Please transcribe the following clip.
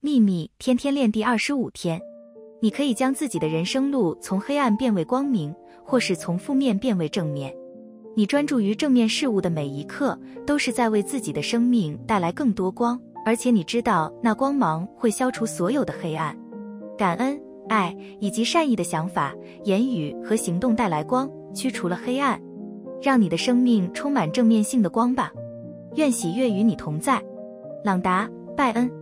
秘密天天练第二十五天。你可以将自己的人生路从黑暗变为光明或是从负面变为正面。你专注于正面事物的每一刻都是在为自己的生命带来更多光而且你知道那光芒会消除所有的黑暗。感恩爱以及善意的想法言语和行动带来光驱除了黑暗让你的生命充满正面性的光吧。愿喜悦与你同在。朗达拜恩。